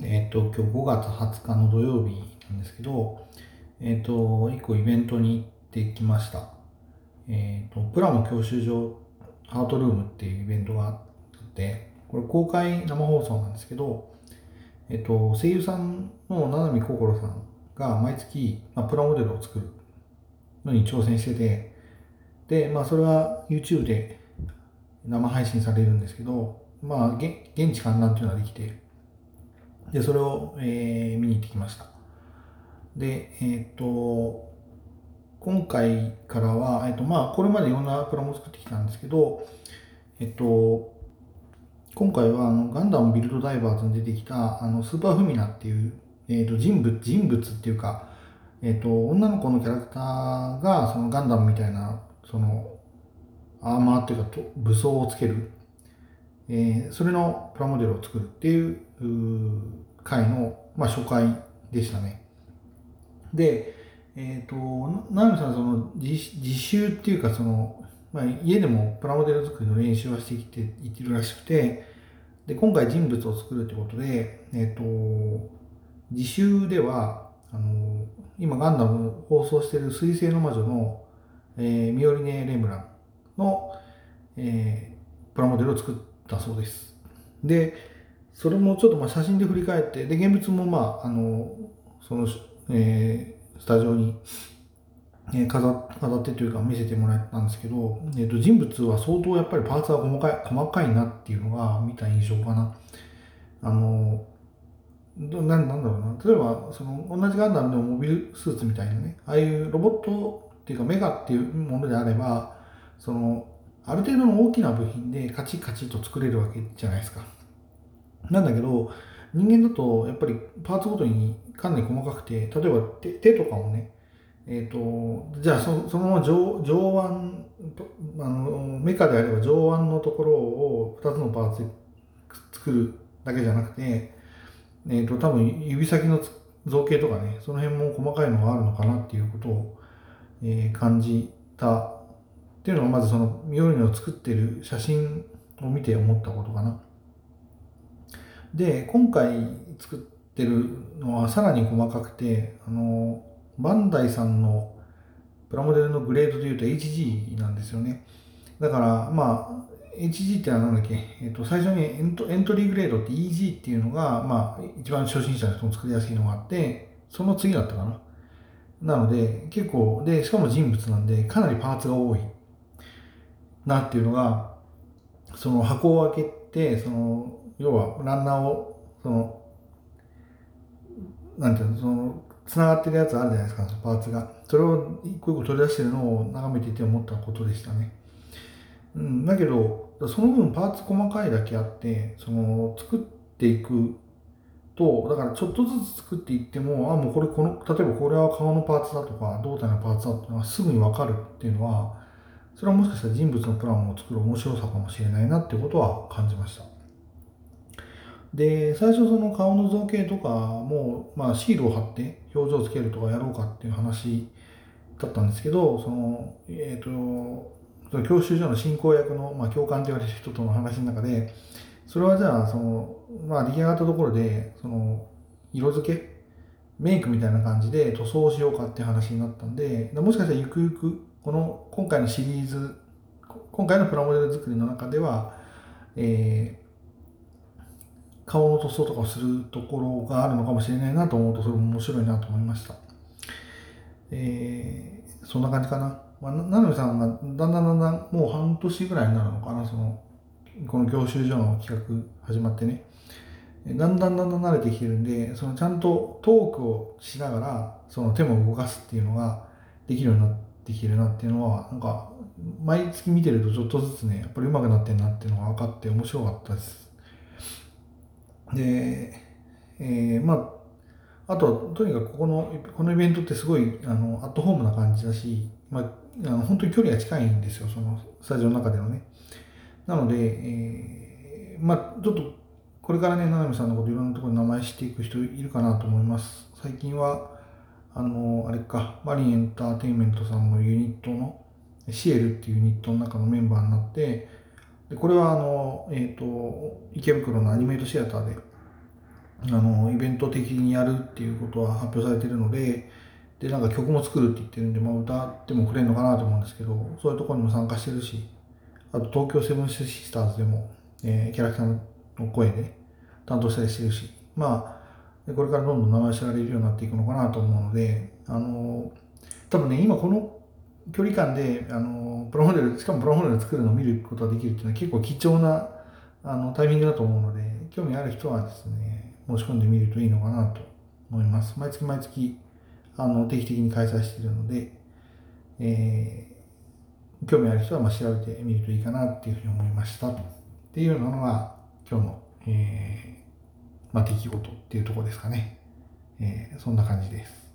えっ、と、今日5月20日の土曜日なんですけど、えっ、と、一個イベントに行ってきました。えっ、と、プラモ教習所ハートルームっていうイベントがあって、これ公開生放送なんですけど、えっ、と、声優さんの七海心さんが毎月、まあ、プラモデルを作るのに挑戦してて、で、まあ、それは YouTube で生配信されるんですけど、まあ、現地観覧っていうのができて、で、それを、えー、見に行ってきました。で、えっ、と、今回からは、えっ、と、まあ、これまでいろんなプラモを作ってきたんですけど、えっ、と、今回はあのガンダムビルドダイバーズに出てきたあのスーパーフミナっていう、えー、と人物人物っていうか、えー、と女の子のキャラクターがそのガンダムみたいなそのアーマーっていうか武装をつけるえー、それのプラモデルを作るっていう回の、まあ、初回でしたね。で、えっ、ー、と、ナミさんその自自習っていうかその、まあ、家でもプラモデル作りの練習はしてきていってるらしくて、で、今回人物を作るってことで、えっ、ー、と、自習では、あの、今ガンダム放送してる水星の魔女の、えー、ミオリネ・レムランの、えー、プラモデルを作ってだそうです。で、それもちょっとまあ写真で振り返って、で、現物もまあ、あの、その、えー、スタジオに、え、飾飾ってというか見せてもらったんですけど、えー、と人物は相当やっぱりパーツが細かい細かいなっていうのが見た印象かな。あの、どななんだろうな。例えば、その同じガンダムのモビルスーツみたいなね、ああいうロボットっていうかメガっていうものであれば、そのある程度の大きな部品でカチカチと作れるわけじゃないですか。なんだけど、人間だとやっぱりパーツごとにかなり細かくて、例えば手手とかもね、えっ、ー、と、じゃあそそのまま上上腕、あの、メカであれば上腕のところを2つのパーツで作るだけじゃなくて、えっ、ー、と、多分指先の造形とかね、その辺も細かいのがあるのかなっていうことを、えー、感じたっていうのがまずそのミオリネを作ってる写真を見て思ったことかな。で、今回作ってるのはさらに細かくて、あの、バンダイさんのプラモデルのグレードで言うと HG なんですよね。だから、まあ、HG ってのは何だっけ、えっと、最初にエントエントリーグレードって EG っていうのが、まあ、一番初心者の人も作りやすいのがあって、その次だったかな。なので、結構、で、しかも人物なんで、かなりパーツが多い。なっていうのが、その箱を開けて、その、要はランナーを、その、なんていうの、その、繋がってるやつあるじゃないですか、パーツが。それを一個一個取り出してるのを眺めていて思ったことでしたね。うん、だけど、その分パーツ細かいだけあって、その、作っていくと、だからちょっとずつ作っていっても、あ、もうこれ、この、例えばこれは顔のパーツだとか、胴体のパーツだっていうのはすぐにわかるっていうのは、それはもしかしたら人物のプランを作る面白さかもしれないなってことは感じました。で、最初その顔の造形とかも、まあシールを貼って表情をつけるとかやろうかっていう話だったんですけど、その、えっ、ー、と、教習所の進行役の、まあ、教官と言われる人との話の中で、それはじゃあ、その、まあ、出来上がったところで、その、色付け、メイクみたいな感じで塗装しようかって話になったんで、もしかしたらゆくゆくこの今回のシリーズ今回のプラモデル作りの中では、えー、顔の塗装とかをするところがあるのかもしれないなと思うとそれも面白いなと思いました、えー、そんな感じかな、まあ、ななみさんがだんだんだんだんもう半年ぐらいになるのかなそのこの教習所の企画始まってね。だんだんだんだん慣れてきてるんでそのちゃんとトークをしながらその手も動かすっていうのができるようになってできるなっていうのは、なんか、毎月見てるとちょっとずつね、やっぱり上手くなってんなっていうのが分かって面白かったです。で、えー、まあ、あとは、とにかくここの、このイベントってすごい、あの、アットホームな感じだし、まあ、あの本当に距離が近いんですよ、そのスタジオの中でのね。なので、えー、まあ、ちょっと、これからね、七海さんのこといろんなところに名前知っていく人いるかなと思います。最近は、あの、あれか、マリンエンターテインメントさんのユニットの、シエルっていうユニットの中のメンバーになって、でこれはあの、えっ、ー、と、池袋のアニメイトシアターであのイベント的にやるっていうことは発表されてるのででなんか曲も作るって言ってるんで、まあ、歌ってもくれるのかなと思うんですけどそういうところにも参加してるしあと東京セブンシスターズでも、えー、キャラクターの声で担当したりしてるしまあでこれからどんどん名前知られるようになっていくのかなと思うのであの多分ね今この距離感であのプロモデルしかもプロモデル作るのを見ることができるっていうのは結構貴重なあのタイミングだと思うので興味ある人はですね申し込んでみるといいのかなと思います。毎月毎月あの定期的に開催しているので、えー、興味ある人はま調べてみるといいかなっていうふうに思いましたっていうのが今日の、えーまあ、出来事っていうところですかね、えー、そんな感じです。